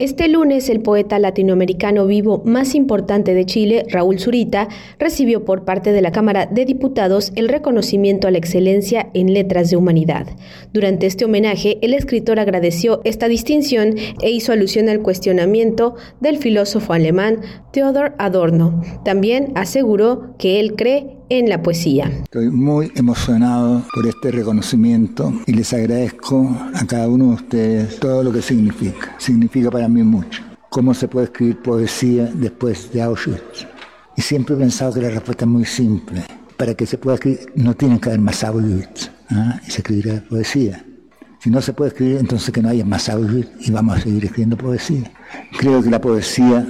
Este lunes, el poeta latinoamericano vivo más importante de Chile, Raúl Zurita, recibió por parte de la Cámara de Diputados el reconocimiento a la excelencia en letras de humanidad. Durante este homenaje, el escritor agradeció esta distinción e hizo alusión al cuestionamiento del filósofo alemán Theodor Adorno. También aseguró que él cree en la poesía. Estoy muy emocionado por este reconocimiento y les agradezco a cada uno de ustedes todo lo que significa. Significa para mí mucho. ¿Cómo se puede escribir poesía después de Auschwitz? Y siempre he pensado que la respuesta es muy simple. Para que se pueda escribir, no tiene que haber más Auschwitz ¿ah? y se escribirá poesía. Si no se puede escribir, entonces que no haya más Auschwitz y vamos a seguir escribiendo poesía. Creo que la poesía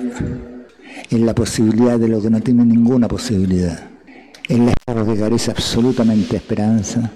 es la posibilidad de lo que no tiene ninguna posibilidad es la que carece absolutamente esperanza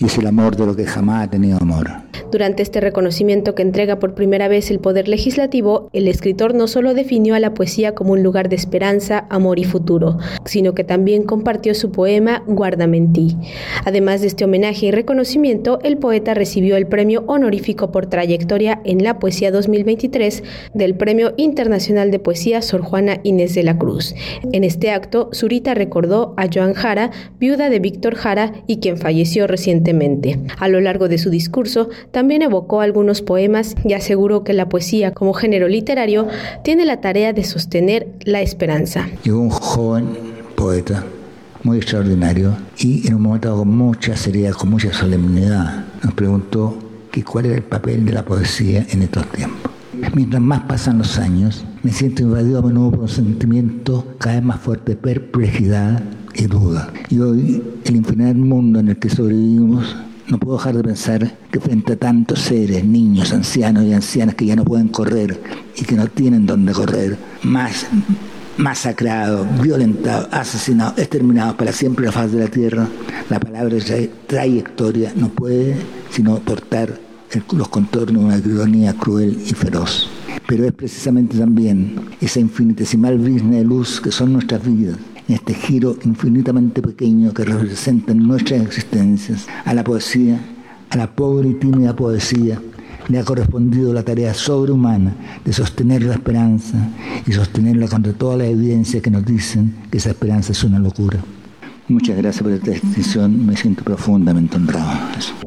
y es el amor de lo que jamás ha tenido amor. Durante este reconocimiento que entrega por primera vez el Poder Legislativo, el escritor no solo definió a la poesía como un lugar de esperanza, amor y futuro, sino que también compartió su poema Guárdame en. Además de este homenaje y reconocimiento, el poeta recibió el premio honorífico por trayectoria en la poesía 2023 del Premio Internacional de Poesía Sor Juana Inés de la Cruz. En este acto, Zurita recordó a Joan Jara, viuda de Víctor Jara y quien falleció recientemente. A lo largo de su discurso, también evocó algunos poemas y aseguró que la poesía como género literario tiene la tarea de sostener la esperanza. Llegó un joven poeta muy extraordinario y en un momento con mucha seriedad, con mucha solemnidad, nos preguntó que cuál era el papel de la poesía en estos tiempos. Mientras más pasan los años, me siento invadido a menudo por un sentimiento cada vez más fuerte de perplejidad y duda. Y hoy, el infinito mundo en el que sobrevivimos no puedo dejar de pensar que frente a tantos seres, niños, ancianos y ancianas que ya no pueden correr y que no tienen dónde correr, más masacrados, violentados, asesinados, exterminados para siempre la faz de la tierra, la palabra trayectoria no puede sino portar los contornos de una ironía cruel y feroz. Pero es precisamente también esa infinitesimal brisna de luz que son nuestras vidas, este giro infinitamente pequeño que representa nuestras existencias, a la poesía, a la pobre y tímida poesía, le ha correspondido la tarea sobrehumana de sostener la esperanza y sostenerla contra toda la evidencia que nos dicen que esa esperanza es una locura. Muchas gracias por esta distinción, me siento profundamente honrado.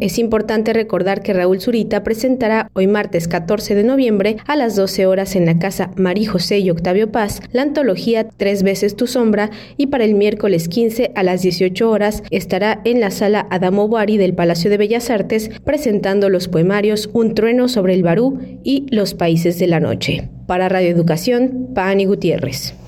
Es importante recordar que Raúl Zurita presentará hoy martes 14 de noviembre a las 12 horas en la casa María José y Octavio Paz la antología Tres veces tu sombra y para el miércoles 15 a las 18 horas estará en la sala Adamo Bari del Palacio de Bellas Artes presentando los poemarios Un trueno sobre el Barú y Los países de la noche. Para Radio Educación, Pani Gutiérrez.